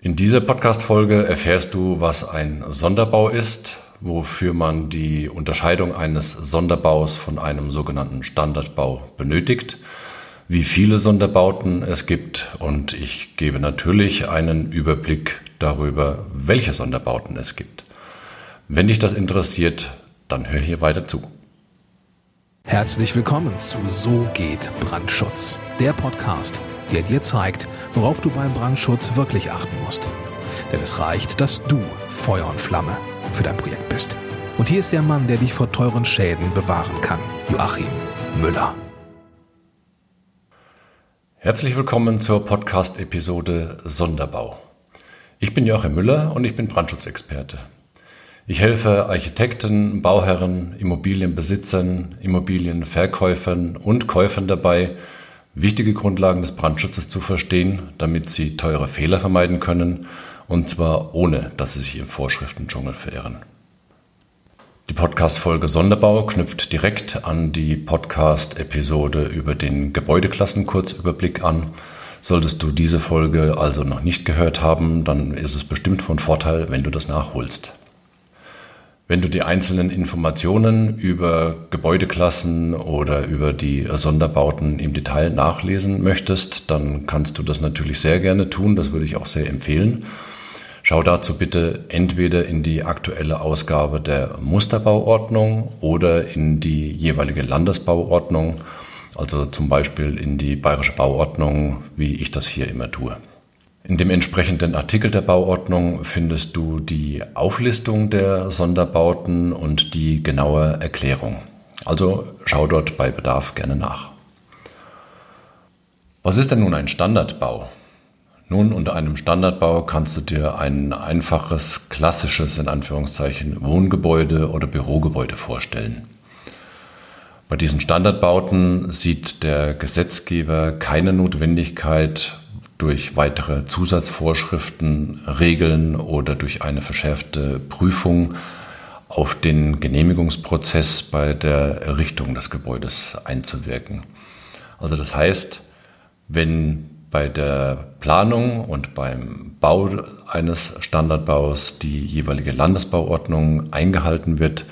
In dieser Podcast-Folge erfährst du, was ein Sonderbau ist, wofür man die Unterscheidung eines Sonderbaus von einem sogenannten Standardbau benötigt, wie viele Sonderbauten es gibt und ich gebe natürlich einen Überblick darüber, welche Sonderbauten es gibt. Wenn dich das interessiert, dann hör hier weiter zu. Herzlich willkommen zu So geht Brandschutz, der Podcast der dir zeigt, worauf du beim Brandschutz wirklich achten musst. Denn es reicht, dass du Feuer und Flamme für dein Projekt bist. Und hier ist der Mann, der dich vor teuren Schäden bewahren kann, Joachim Müller. Herzlich willkommen zur Podcast-Episode Sonderbau. Ich bin Joachim Müller und ich bin Brandschutzexperte. Ich helfe Architekten, Bauherren, Immobilienbesitzern, Immobilienverkäufern und Käufern dabei, wichtige Grundlagen des Brandschutzes zu verstehen, damit sie teure Fehler vermeiden können, und zwar ohne, dass sie sich im Vorschriftendschungel verirren. Die Podcast-Folge Sonderbau knüpft direkt an die Podcast-Episode über den Gebäudeklassenkurzüberblick an. Solltest du diese Folge also noch nicht gehört haben, dann ist es bestimmt von Vorteil, wenn du das nachholst. Wenn du die einzelnen Informationen über Gebäudeklassen oder über die Sonderbauten im Detail nachlesen möchtest, dann kannst du das natürlich sehr gerne tun. Das würde ich auch sehr empfehlen. Schau dazu bitte entweder in die aktuelle Ausgabe der Musterbauordnung oder in die jeweilige Landesbauordnung, also zum Beispiel in die Bayerische Bauordnung, wie ich das hier immer tue. In dem entsprechenden Artikel der Bauordnung findest du die Auflistung der Sonderbauten und die genaue Erklärung. Also schau dort bei Bedarf gerne nach. Was ist denn nun ein Standardbau? Nun, unter einem Standardbau kannst du dir ein einfaches, klassisches, in Anführungszeichen, Wohngebäude oder Bürogebäude vorstellen. Bei diesen Standardbauten sieht der Gesetzgeber keine Notwendigkeit, durch weitere Zusatzvorschriften, Regeln oder durch eine verschärfte Prüfung auf den Genehmigungsprozess bei der Errichtung des Gebäudes einzuwirken. Also das heißt, wenn bei der Planung und beim Bau eines Standardbaus die jeweilige Landesbauordnung eingehalten wird,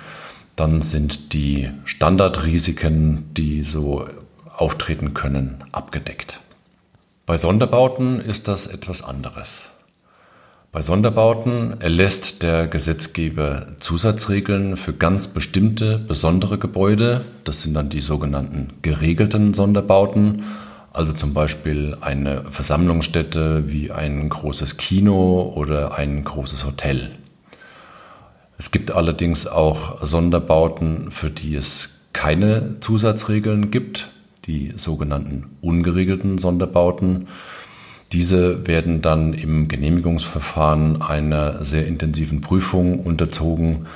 dann sind die Standardrisiken, die so auftreten können, abgedeckt. Bei Sonderbauten ist das etwas anderes. Bei Sonderbauten erlässt der Gesetzgeber Zusatzregeln für ganz bestimmte besondere Gebäude. Das sind dann die sogenannten geregelten Sonderbauten, also zum Beispiel eine Versammlungsstätte wie ein großes Kino oder ein großes Hotel. Es gibt allerdings auch Sonderbauten, für die es keine Zusatzregeln gibt die sogenannten ungeregelten Sonderbauten. Diese werden dann im Genehmigungsverfahren einer sehr intensiven Prüfung unterzogen,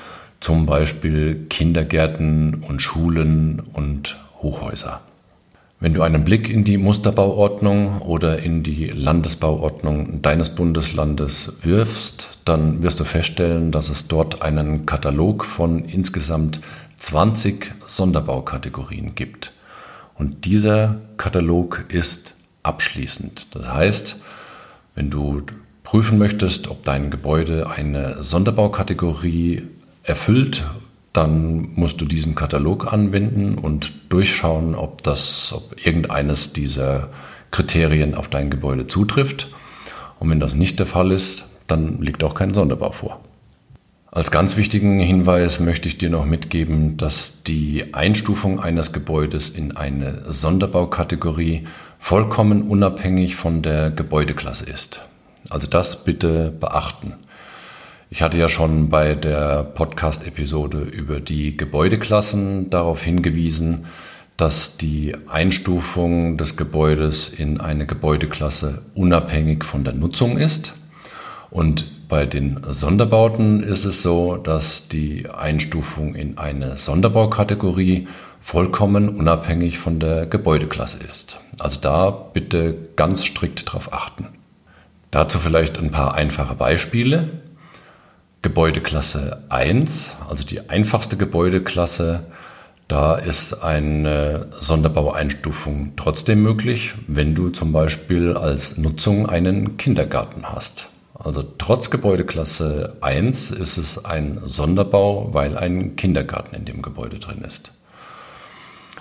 zum Beispiel Kindergärten und Schulen und Hochhäuser. Wenn du einen Blick in die Musterbauordnung oder in die Landesbauordnung deines Bundeslandes wirfst, dann wirst du feststellen, dass es dort einen Katalog von insgesamt 20 Sonderbaukategorien gibt. Und dieser Katalog ist abschließend. Das heißt, wenn du prüfen möchtest, ob dein Gebäude eine Sonderbaukategorie erfüllt, dann musst du diesen Katalog anwenden und durchschauen, ob das, ob irgendeines dieser Kriterien auf dein Gebäude zutrifft. Und wenn das nicht der Fall ist, dann liegt auch kein Sonderbau vor. Als ganz wichtigen Hinweis möchte ich dir noch mitgeben, dass die Einstufung eines Gebäudes in eine Sonderbaukategorie vollkommen unabhängig von der Gebäudeklasse ist. Also das bitte beachten. Ich hatte ja schon bei der Podcast-Episode über die Gebäudeklassen darauf hingewiesen, dass die Einstufung des Gebäudes in eine Gebäudeklasse unabhängig von der Nutzung ist. Und bei den Sonderbauten ist es so, dass die Einstufung in eine Sonderbaukategorie vollkommen unabhängig von der Gebäudeklasse ist. Also da bitte ganz strikt darauf achten. Dazu vielleicht ein paar einfache Beispiele. Gebäudeklasse 1, also die einfachste Gebäudeklasse, da ist eine Sonderbaueinstufung trotzdem möglich, wenn du zum Beispiel als Nutzung einen Kindergarten hast. Also trotz Gebäudeklasse 1 ist es ein Sonderbau, weil ein Kindergarten in dem Gebäude drin ist.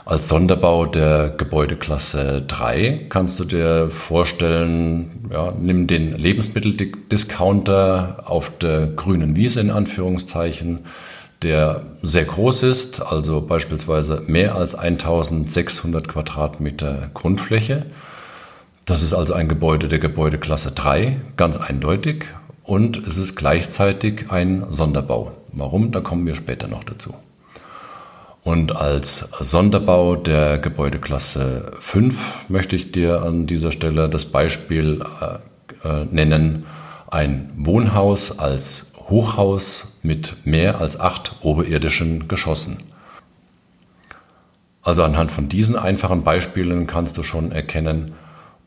Als Sonderbau der Gebäudeklasse 3 kannst du dir vorstellen, ja, nimm den Lebensmitteldiscounter auf der grünen Wiese in Anführungszeichen, der sehr groß ist, also beispielsweise mehr als 1600 Quadratmeter Grundfläche. Das ist also ein Gebäude der Gebäudeklasse 3, ganz eindeutig. Und es ist gleichzeitig ein Sonderbau. Warum? Da kommen wir später noch dazu. Und als Sonderbau der Gebäudeklasse 5 möchte ich dir an dieser Stelle das Beispiel äh, äh, nennen, ein Wohnhaus als Hochhaus mit mehr als acht oberirdischen Geschossen. Also anhand von diesen einfachen Beispielen kannst du schon erkennen,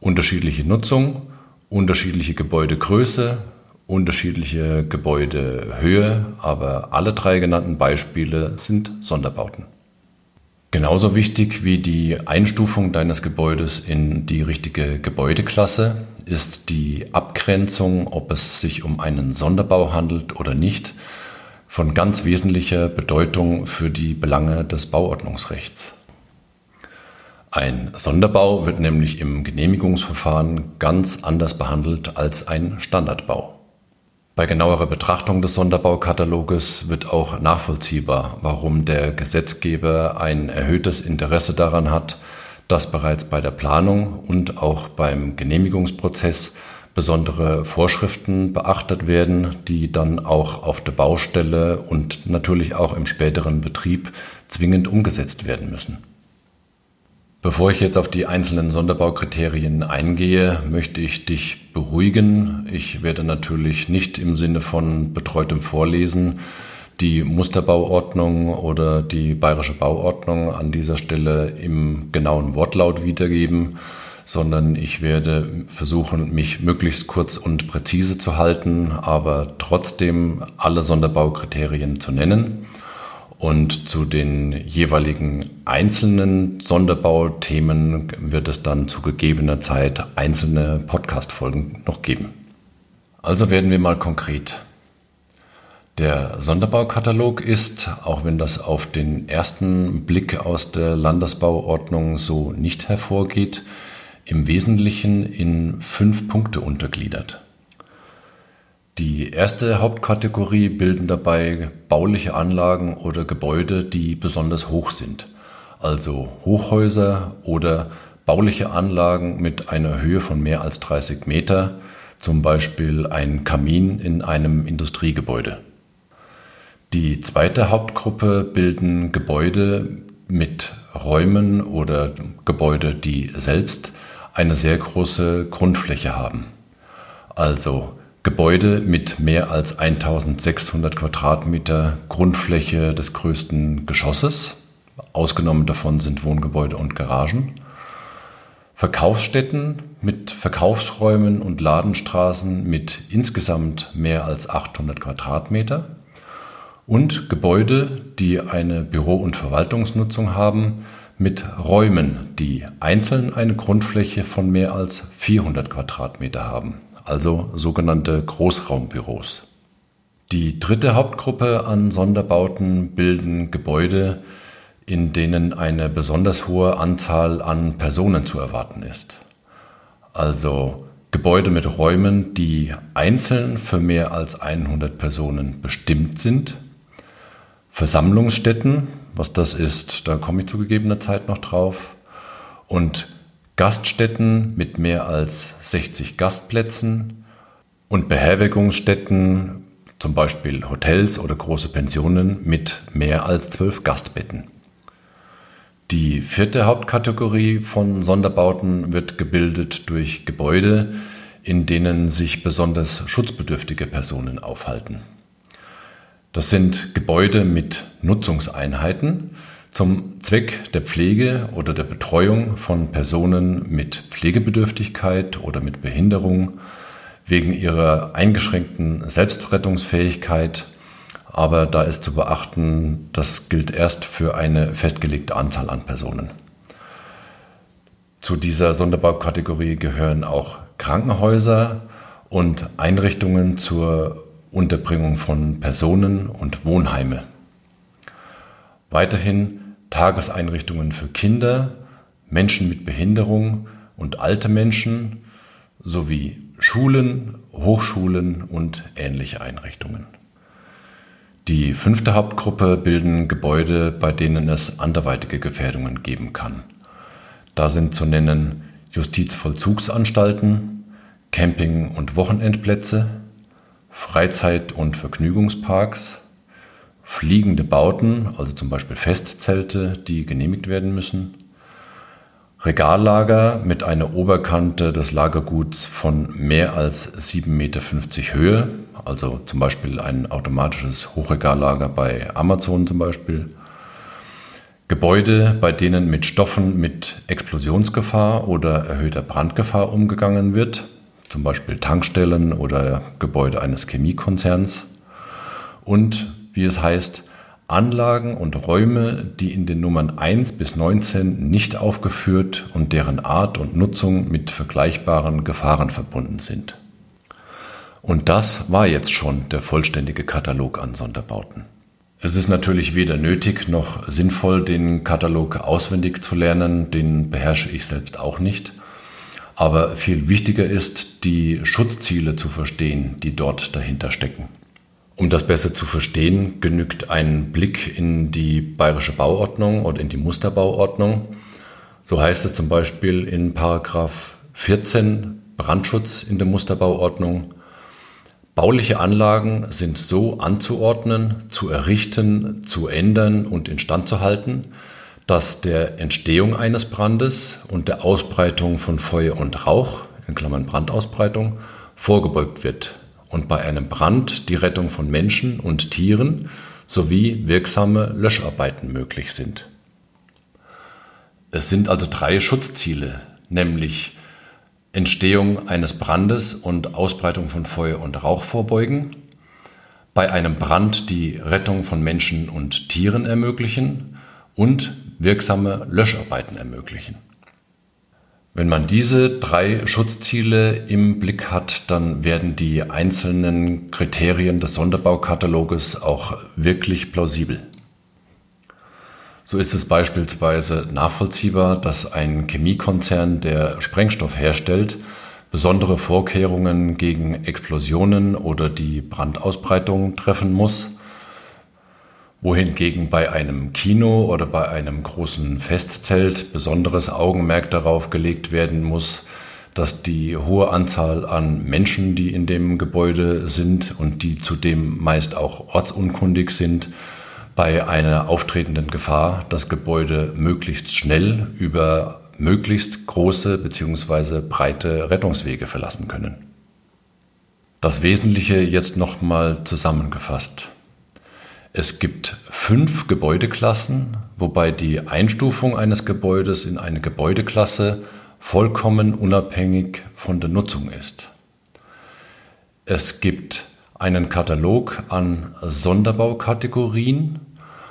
unterschiedliche Nutzung, unterschiedliche Gebäudegröße, unterschiedliche Gebäudehöhe, aber alle drei genannten Beispiele sind Sonderbauten. Genauso wichtig wie die Einstufung deines Gebäudes in die richtige Gebäudeklasse ist die Abgrenzung, ob es sich um einen Sonderbau handelt oder nicht, von ganz wesentlicher Bedeutung für die Belange des Bauordnungsrechts. Ein Sonderbau wird nämlich im Genehmigungsverfahren ganz anders behandelt als ein Standardbau. Bei genauerer Betrachtung des Sonderbaukataloges wird auch nachvollziehbar, warum der Gesetzgeber ein erhöhtes Interesse daran hat, dass bereits bei der Planung und auch beim Genehmigungsprozess besondere Vorschriften beachtet werden, die dann auch auf der Baustelle und natürlich auch im späteren Betrieb zwingend umgesetzt werden müssen. Bevor ich jetzt auf die einzelnen Sonderbaukriterien eingehe, möchte ich dich beruhigen. Ich werde natürlich nicht im Sinne von betreutem Vorlesen die Musterbauordnung oder die bayerische Bauordnung an dieser Stelle im genauen Wortlaut wiedergeben, sondern ich werde versuchen, mich möglichst kurz und präzise zu halten, aber trotzdem alle Sonderbaukriterien zu nennen. Und zu den jeweiligen einzelnen Sonderbauthemen wird es dann zu gegebener Zeit einzelne Podcast-Folgen noch geben. Also werden wir mal konkret. Der Sonderbaukatalog ist, auch wenn das auf den ersten Blick aus der Landesbauordnung so nicht hervorgeht, im Wesentlichen in fünf Punkte untergliedert. Die erste Hauptkategorie bilden dabei bauliche Anlagen oder Gebäude, die besonders hoch sind, also Hochhäuser oder bauliche Anlagen mit einer Höhe von mehr als 30 Meter, zum Beispiel ein Kamin in einem Industriegebäude. Die zweite Hauptgruppe bilden Gebäude mit Räumen oder Gebäude, die selbst eine sehr große Grundfläche haben, also Gebäude mit mehr als 1600 Quadratmeter Grundfläche des größten Geschosses. Ausgenommen davon sind Wohngebäude und Garagen. Verkaufsstätten mit Verkaufsräumen und Ladenstraßen mit insgesamt mehr als 800 Quadratmeter. Und Gebäude, die eine Büro- und Verwaltungsnutzung haben, mit Räumen, die einzeln eine Grundfläche von mehr als 400 Quadratmeter haben also sogenannte Großraumbüros. Die dritte Hauptgruppe an Sonderbauten bilden Gebäude, in denen eine besonders hohe Anzahl an Personen zu erwarten ist. Also Gebäude mit Räumen, die einzeln für mehr als 100 Personen bestimmt sind. Versammlungsstätten, was das ist, da komme ich zu gegebener Zeit noch drauf. Und Gaststätten mit mehr als 60 Gastplätzen und Beherbergungsstätten, zum Beispiel Hotels oder große Pensionen mit mehr als 12 Gastbetten. Die vierte Hauptkategorie von Sonderbauten wird gebildet durch Gebäude, in denen sich besonders schutzbedürftige Personen aufhalten. Das sind Gebäude mit Nutzungseinheiten, zum Zweck der Pflege oder der Betreuung von Personen mit Pflegebedürftigkeit oder mit Behinderung wegen ihrer eingeschränkten Selbstrettungsfähigkeit. Aber da ist zu beachten, das gilt erst für eine festgelegte Anzahl an Personen. Zu dieser Sonderbaukategorie gehören auch Krankenhäuser und Einrichtungen zur Unterbringung von Personen und Wohnheime. Weiterhin Tageseinrichtungen für Kinder, Menschen mit Behinderung und alte Menschen sowie Schulen, Hochschulen und ähnliche Einrichtungen. Die fünfte Hauptgruppe bilden Gebäude, bei denen es anderweitige Gefährdungen geben kann. Da sind zu nennen Justizvollzugsanstalten, Camping- und Wochenendplätze, Freizeit- und Vergnügungsparks, fliegende Bauten, also zum Beispiel Festzelte, die genehmigt werden müssen, Regallager mit einer Oberkante des Lagerguts von mehr als 7,50 Meter Höhe, also zum Beispiel ein automatisches Hochregallager bei Amazon zum Beispiel. Gebäude, bei denen mit Stoffen mit Explosionsgefahr oder erhöhter Brandgefahr umgegangen wird, zum Beispiel Tankstellen oder Gebäude eines Chemiekonzerns. Und, wie es heißt, Anlagen und Räume, die in den Nummern 1 bis 19 nicht aufgeführt und deren Art und Nutzung mit vergleichbaren Gefahren verbunden sind. Und das war jetzt schon der vollständige Katalog an Sonderbauten. Es ist natürlich weder nötig noch sinnvoll, den Katalog auswendig zu lernen, den beherrsche ich selbst auch nicht. Aber viel wichtiger ist, die Schutzziele zu verstehen, die dort dahinter stecken. Um das besser zu verstehen, genügt ein Blick in die bayerische Bauordnung oder in die Musterbauordnung. So heißt es zum Beispiel in Paragraph 14 Brandschutz in der Musterbauordnung. Bauliche Anlagen sind so anzuordnen, zu errichten, zu ändern und instand zu halten, dass der Entstehung eines Brandes und der Ausbreitung von Feuer und Rauch, in Klammern Brandausbreitung, vorgebeugt wird und bei einem Brand die Rettung von Menschen und Tieren sowie wirksame Löscharbeiten möglich sind. Es sind also drei Schutzziele, nämlich Entstehung eines Brandes und Ausbreitung von Feuer und Rauch vorbeugen, bei einem Brand die Rettung von Menschen und Tieren ermöglichen und wirksame Löscharbeiten ermöglichen. Wenn man diese drei Schutzziele im Blick hat, dann werden die einzelnen Kriterien des Sonderbaukataloges auch wirklich plausibel. So ist es beispielsweise nachvollziehbar, dass ein Chemiekonzern, der Sprengstoff herstellt, besondere Vorkehrungen gegen Explosionen oder die Brandausbreitung treffen muss – wohingegen bei einem Kino oder bei einem großen Festzelt besonderes Augenmerk darauf gelegt werden muss, dass die hohe Anzahl an Menschen, die in dem Gebäude sind und die zudem meist auch ortsunkundig sind, bei einer auftretenden Gefahr das Gebäude möglichst schnell über möglichst große bzw. breite Rettungswege verlassen können. Das Wesentliche jetzt nochmal zusammengefasst. Es gibt fünf Gebäudeklassen, wobei die Einstufung eines Gebäudes in eine Gebäudeklasse vollkommen unabhängig von der Nutzung ist. Es gibt einen Katalog an Sonderbaukategorien,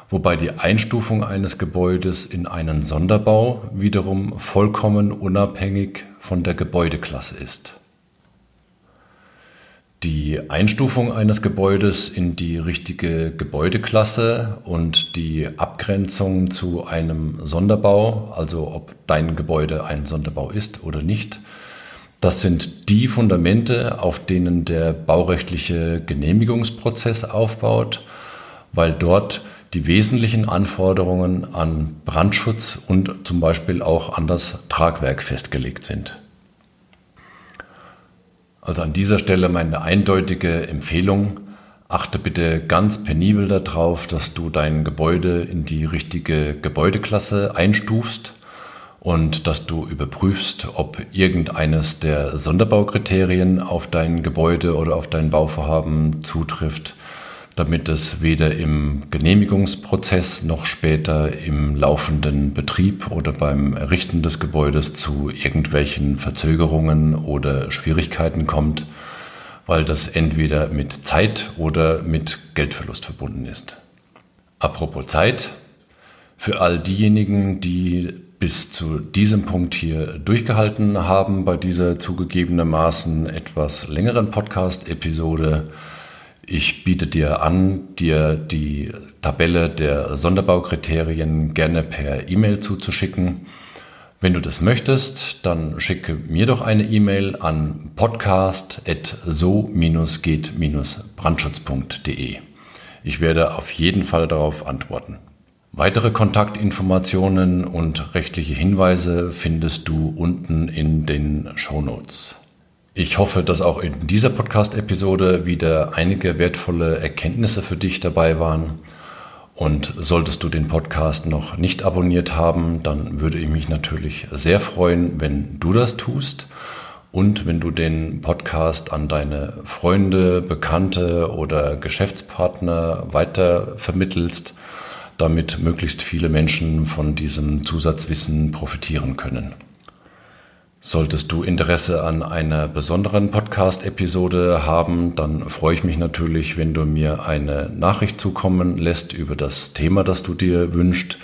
wobei die Einstufung eines Gebäudes in einen Sonderbau wiederum vollkommen unabhängig von der Gebäudeklasse ist. Die Einstufung eines Gebäudes in die richtige Gebäudeklasse und die Abgrenzung zu einem Sonderbau, also ob dein Gebäude ein Sonderbau ist oder nicht, das sind die Fundamente, auf denen der baurechtliche Genehmigungsprozess aufbaut, weil dort die wesentlichen Anforderungen an Brandschutz und zum Beispiel auch an das Tragwerk festgelegt sind. Also an dieser Stelle meine eindeutige Empfehlung, achte bitte ganz penibel darauf, dass du dein Gebäude in die richtige Gebäudeklasse einstufst und dass du überprüfst, ob irgendeines der Sonderbaukriterien auf dein Gebäude oder auf dein Bauvorhaben zutrifft damit es weder im Genehmigungsprozess noch später im laufenden Betrieb oder beim Errichten des Gebäudes zu irgendwelchen Verzögerungen oder Schwierigkeiten kommt, weil das entweder mit Zeit oder mit Geldverlust verbunden ist. Apropos Zeit, für all diejenigen, die bis zu diesem Punkt hier durchgehalten haben bei dieser zugegebenermaßen etwas längeren Podcast-Episode. Ich biete dir an, dir die Tabelle der Sonderbaukriterien gerne per E-Mail zuzuschicken. Wenn du das möchtest, dann schicke mir doch eine E-Mail an podcast.so-geht-brandschutz.de. Ich werde auf jeden Fall darauf antworten. Weitere Kontaktinformationen und rechtliche Hinweise findest du unten in den Show Notes. Ich hoffe, dass auch in dieser Podcast-Episode wieder einige wertvolle Erkenntnisse für dich dabei waren. Und solltest du den Podcast noch nicht abonniert haben, dann würde ich mich natürlich sehr freuen, wenn du das tust und wenn du den Podcast an deine Freunde, Bekannte oder Geschäftspartner weiter vermittelst damit möglichst viele Menschen von diesem Zusatzwissen profitieren können. Solltest du Interesse an einer besonderen Podcast-Episode haben, dann freue ich mich natürlich, wenn du mir eine Nachricht zukommen lässt über das Thema, das du dir wünschst.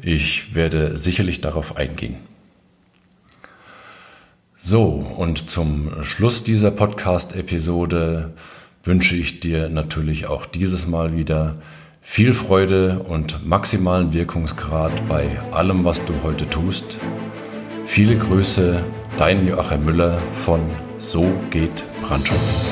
Ich werde sicherlich darauf eingehen. So, und zum Schluss dieser Podcast-Episode wünsche ich dir natürlich auch dieses Mal wieder viel Freude und maximalen Wirkungsgrad bei allem, was du heute tust. Viele Grüße, dein Joachim Müller von So geht Brandschutz.